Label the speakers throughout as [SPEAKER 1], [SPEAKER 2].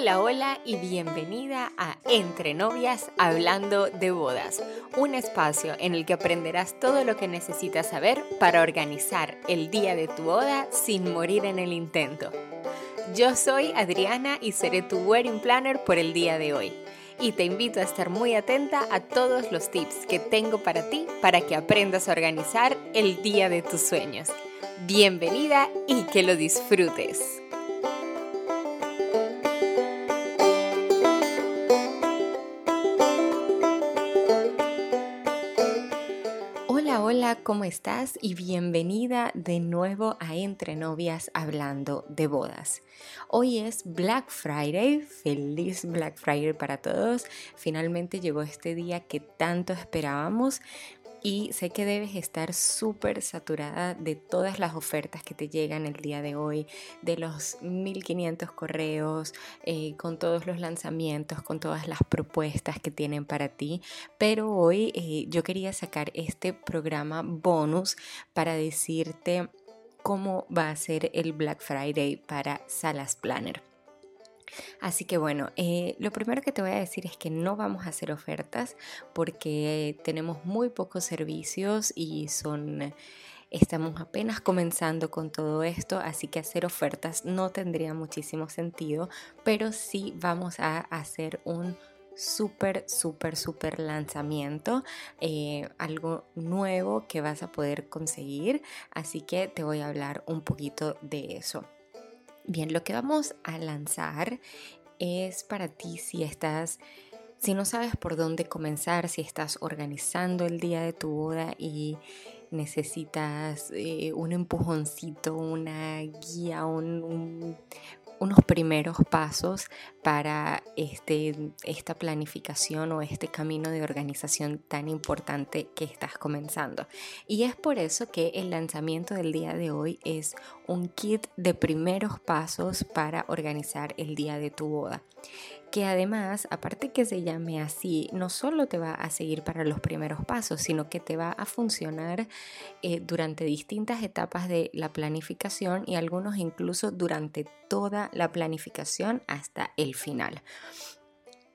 [SPEAKER 1] Hola, hola y bienvenida a Entre Novias Hablando de Bodas, un espacio en el que aprenderás todo lo que necesitas saber para organizar el día de tu boda sin morir en el intento. Yo soy Adriana y seré tu wedding planner por el día de hoy. Y te invito a estar muy atenta a todos los tips que tengo para ti para que aprendas a organizar el día de tus sueños. Bienvenida y que lo disfrutes. ¿Cómo estás? Y bienvenida de nuevo a Entre Novias hablando de bodas. Hoy es Black Friday, feliz Black Friday para todos. Finalmente llegó este día que tanto esperábamos y sé que debes estar súper saturada de todas las ofertas que te llegan el día de hoy, de los 1500 correos, eh, con todos los lanzamientos, con todas las propuestas que tienen para ti. Pero hoy eh, yo quería sacar este programa bonus para decirte cómo va a ser el Black Friday para Salas Planner. Así que bueno, eh, lo primero que te voy a decir es que no vamos a hacer ofertas porque tenemos muy pocos servicios y son... Estamos apenas comenzando con todo esto, así que hacer ofertas no tendría muchísimo sentido, pero sí vamos a hacer un súper, súper, súper lanzamiento, eh, algo nuevo que vas a poder conseguir, así que te voy a hablar un poquito de eso. Bien, lo que vamos a lanzar es para ti si estás, si no sabes por dónde comenzar, si estás organizando el día de tu boda y necesitas eh, un empujoncito, una guía, un, unos primeros pasos para este, esta planificación o este camino de organización tan importante que estás comenzando. Y es por eso que el lanzamiento del día de hoy es un kit de primeros pasos para organizar el día de tu boda que además, aparte que se llame así, no solo te va a seguir para los primeros pasos, sino que te va a funcionar eh, durante distintas etapas de la planificación y algunos incluso durante toda la planificación hasta el final.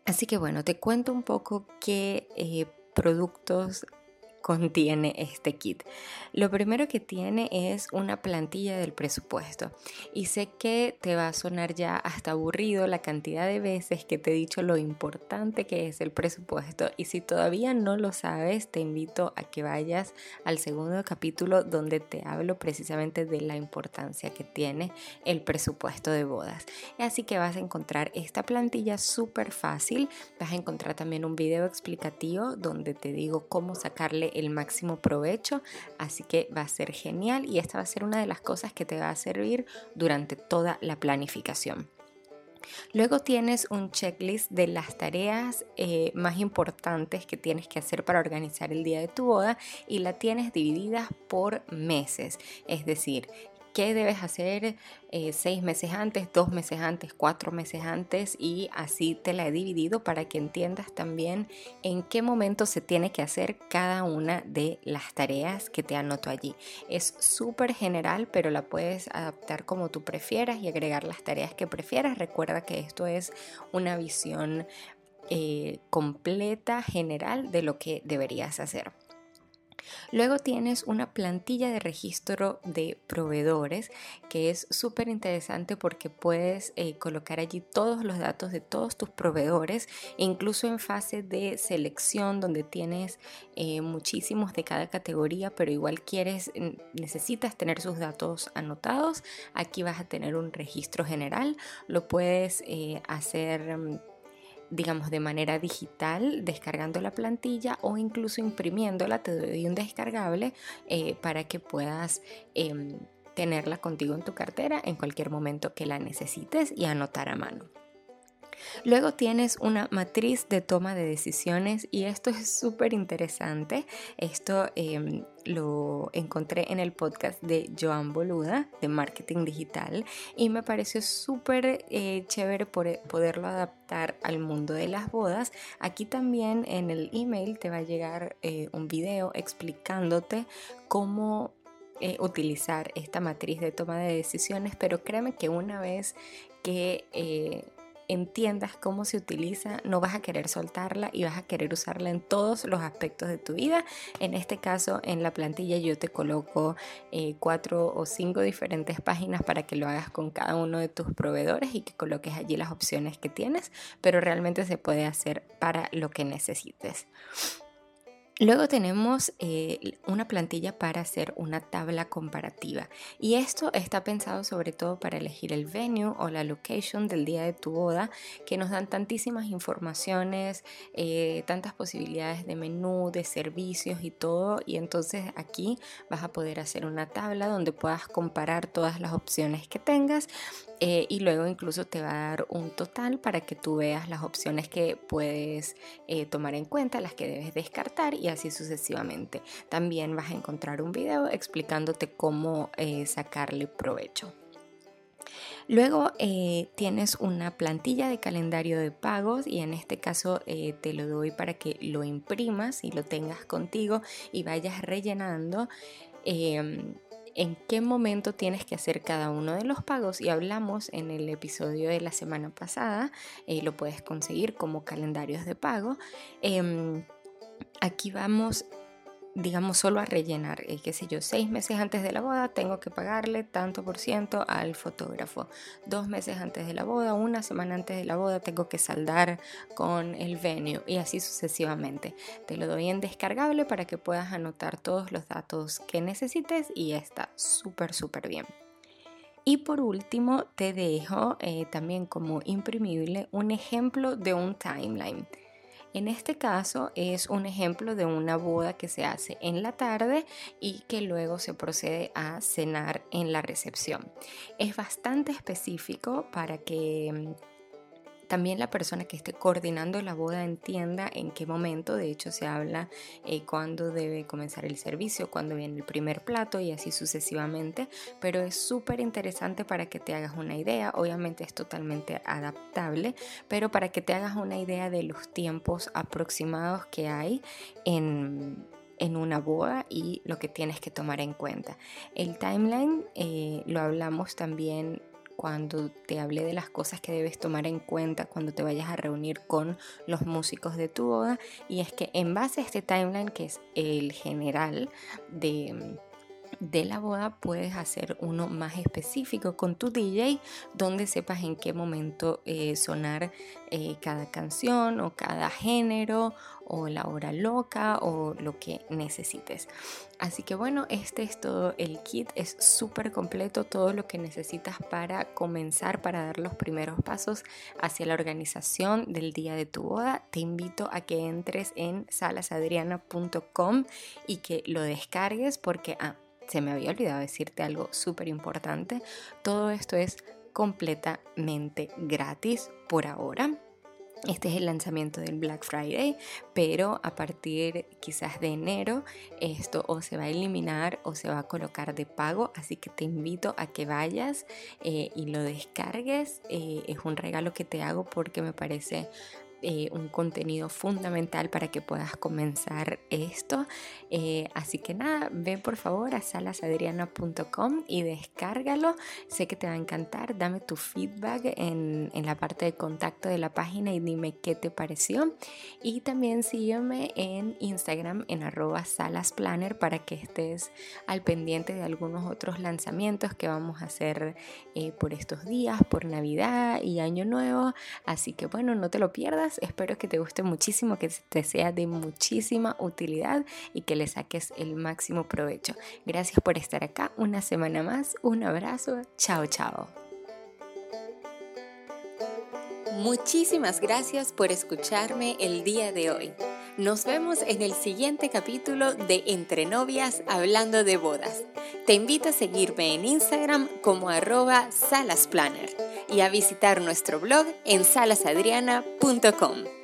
[SPEAKER 1] Así que bueno, te cuento un poco qué eh, productos contiene este kit. Lo primero que tiene es una plantilla del presupuesto y sé que te va a sonar ya hasta aburrido la cantidad de veces que te he dicho lo importante que es el presupuesto y si todavía no lo sabes te invito a que vayas al segundo capítulo donde te hablo precisamente de la importancia que tiene el presupuesto de bodas. Así que vas a encontrar esta plantilla súper fácil, vas a encontrar también un video explicativo donde te digo cómo sacarle el máximo provecho, así que va a ser genial y esta va a ser una de las cosas que te va a servir durante toda la planificación. Luego tienes un checklist de las tareas eh, más importantes que tienes que hacer para organizar el día de tu boda y la tienes dividida por meses. Es decir, qué debes hacer eh, seis meses antes, dos meses antes, cuatro meses antes y así te la he dividido para que entiendas también en qué momento se tiene que hacer cada una de las tareas que te anoto allí. Es súper general, pero la puedes adaptar como tú prefieras y agregar las tareas que prefieras. Recuerda que esto es una visión eh, completa, general de lo que deberías hacer. Luego tienes una plantilla de registro de proveedores que es súper interesante porque puedes eh, colocar allí todos los datos de todos tus proveedores, incluso en fase de selección donde tienes eh, muchísimos de cada categoría, pero igual quieres, necesitas tener sus datos anotados. Aquí vas a tener un registro general, lo puedes eh, hacer mm, digamos, de manera digital, descargando la plantilla o incluso imprimiéndola, te doy un descargable eh, para que puedas em, tenerla contigo en tu cartera en cualquier momento que la necesites y anotar a mano. Luego tienes una matriz de toma de decisiones y esto es súper interesante. Esto em, lo encontré en el podcast de Joan Boluda de Marketing Digital y me pareció súper eh, chévere poderlo adaptar al mundo de las bodas. Aquí también en el email te va a llegar eh, un video explicándote cómo eh, utilizar esta matriz de toma de decisiones, pero créeme que una vez que entiendas cómo se utiliza, no vas a querer soltarla y vas a querer usarla en todos los aspectos de tu vida. En este caso, en la plantilla yo te coloco eh, cuatro o cinco diferentes páginas para que lo hagas con cada uno de tus proveedores y que coloques allí las opciones que tienes, pero realmente se puede hacer para lo que necesites. Luego tenemos eh, una plantilla para hacer una tabla comparativa y esto está pensado sobre todo para elegir el venue o la location del día de tu boda que nos dan tantísimas informaciones, eh, tantas posibilidades de menú, de servicios y todo y entonces aquí vas a poder hacer una tabla donde puedas comparar todas las opciones que tengas eh, y luego incluso te va a dar un total para que tú veas las opciones que puedes tomar en cuenta, las que debes descartar y así sucesivamente. También vas a encontrar un video explicándote cómo eh, sacarle provecho. Luego eh, tienes una plantilla de calendario de pagos y en este caso eh, te lo doy para que lo imprimas y lo tengas contigo y vayas rellenando em, en qué momento tienes que hacer cada uno de los pagos y hablamos en el episodio de la semana pasada, lo puedes conseguir como calendarios de pago. Aquí vamos digamos, solo a rellenar, eh, qué sé yo, seis meses antes de la boda tengo que pagarle tanto por ciento al fotógrafo. Dos meses antes de la boda, una semana antes de la boda tengo que saldar con el venue y así sucesivamente. Te lo doy en descargable para que puedas anotar todos los datos que necesites y está súper, súper bien. Y por último, te dejo eh, también como imprimible un ejemplo de un timeline. En este caso es un ejemplo de una boda que se hace en la tarde y que luego se procede a cenar en la recepción. Es bastante específico para que mm, también la persona que esté coordinando la boda entienda en qué momento, de hecho se habla eh, cuándo debe comenzar el servicio, cuándo viene el primer plato y así sucesivamente, pero es súper interesante para que te hagas una idea, obviamente es totalmente adaptable, pero para que te hagas una idea de los tiempos aproximados que hay en, una boda y lo que tienes que tomar en cuenta. El timeline eh, lo hablamos también cuando te hablé de las cosas que debes tomar en cuenta cuando te vayas a reunir con los músicos de tu boda y es que en base a este timeline que es el general de de la boda puedes hacer uno más específico con tu DJ donde sepas en qué momento eh, sonar eh, cada canción o cada género o la hora loca o lo que necesites. Así que bueno, este es todo el kit, es súper completo, todo lo que necesitas para comenzar, para dar los primeros pasos hacia la organización del día de tu boda. Te invito a que entres en salasadriana.com y que lo descargues porque... Ah, se me había olvidado decirte algo súper importante. Todo esto es completamente gratis por ahora. Este es el lanzamiento del Black Friday, pero a partir quizás de enero esto o se va a eliminar o se va a colocar de pago, así que te invito a que vayas eh, y lo descargues. Eh, es un regalo que te hago porque me parece eh, un contenido fundamental para que puedas comenzar esto. Eh, así que nada, ve por favor a salasadriana.com y descárgalo. Sé que te va a encantar. Dame tu feedback en, en la parte de contacto de la página y dime qué te pareció. Y también sígueme en Instagram en arroba salasplanner para que estés al pendiente de algunos otros lanzamientos que vamos a hacer eh, por estos días, por Navidad y Año Nuevo. Así que bueno, no te lo pierdas Espero que te guste muchísimo, que te sea de muchísima utilidad y que le saques el máximo provecho. Gracias por estar acá una semana más. Un abrazo. Chao, chao. Muchísimas gracias por escucharme el día de hoy. Nos vemos en el siguiente capítulo de Entre Novias Hablando de Bodas. Te invito a seguirme en Instagram como arroba salasplanner y a visitar nuestro blog en salasadriana.com.